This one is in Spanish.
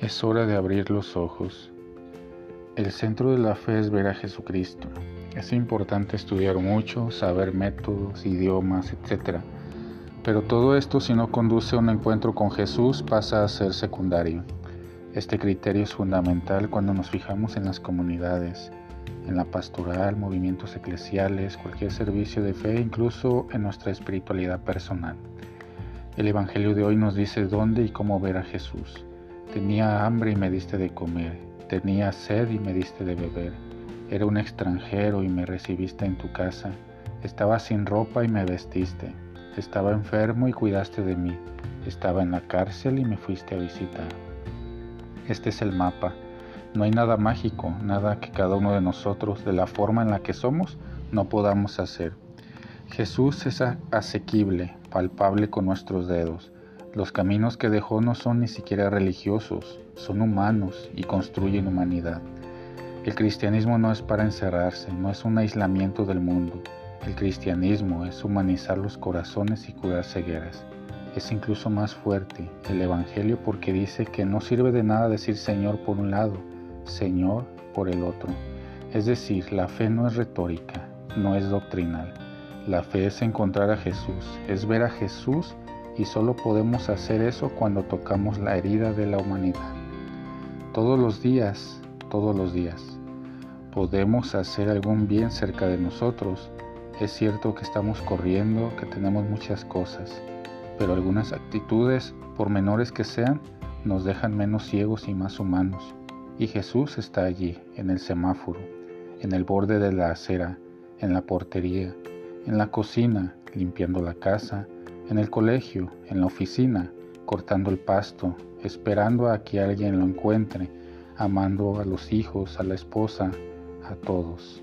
Es hora de abrir los ojos. El centro de la fe es ver a Jesucristo. Es importante estudiar mucho, saber métodos, idiomas, etc. Pero todo esto si no conduce a un encuentro con Jesús pasa a ser secundario. Este criterio es fundamental cuando nos fijamos en las comunidades, en la pastoral, movimientos eclesiales, cualquier servicio de fe, incluso en nuestra espiritualidad personal. El Evangelio de hoy nos dice dónde y cómo ver a Jesús. Tenía hambre y me diste de comer, tenía sed y me diste de beber, era un extranjero y me recibiste en tu casa, estaba sin ropa y me vestiste, estaba enfermo y cuidaste de mí, estaba en la cárcel y me fuiste a visitar. Este es el mapa. No hay nada mágico, nada que cada uno de nosotros, de la forma en la que somos, no podamos hacer. Jesús es asequible, palpable con nuestros dedos. Los caminos que dejó no son ni siquiera religiosos, son humanos y construyen humanidad. El cristianismo no es para encerrarse, no es un aislamiento del mundo. El cristianismo es humanizar los corazones y curar cegueras. Es incluso más fuerte el Evangelio porque dice que no sirve de nada decir Señor por un lado, Señor por el otro. Es decir, la fe no es retórica, no es doctrinal. La fe es encontrar a Jesús, es ver a Jesús y solo podemos hacer eso cuando tocamos la herida de la humanidad. Todos los días, todos los días, podemos hacer algún bien cerca de nosotros. Es cierto que estamos corriendo, que tenemos muchas cosas, pero algunas actitudes, por menores que sean, nos dejan menos ciegos y más humanos. Y Jesús está allí, en el semáforo, en el borde de la acera, en la portería, en la cocina, limpiando la casa, en el colegio, en la oficina, cortando el pasto, esperando a que alguien lo encuentre, amando a los hijos, a la esposa, a todos.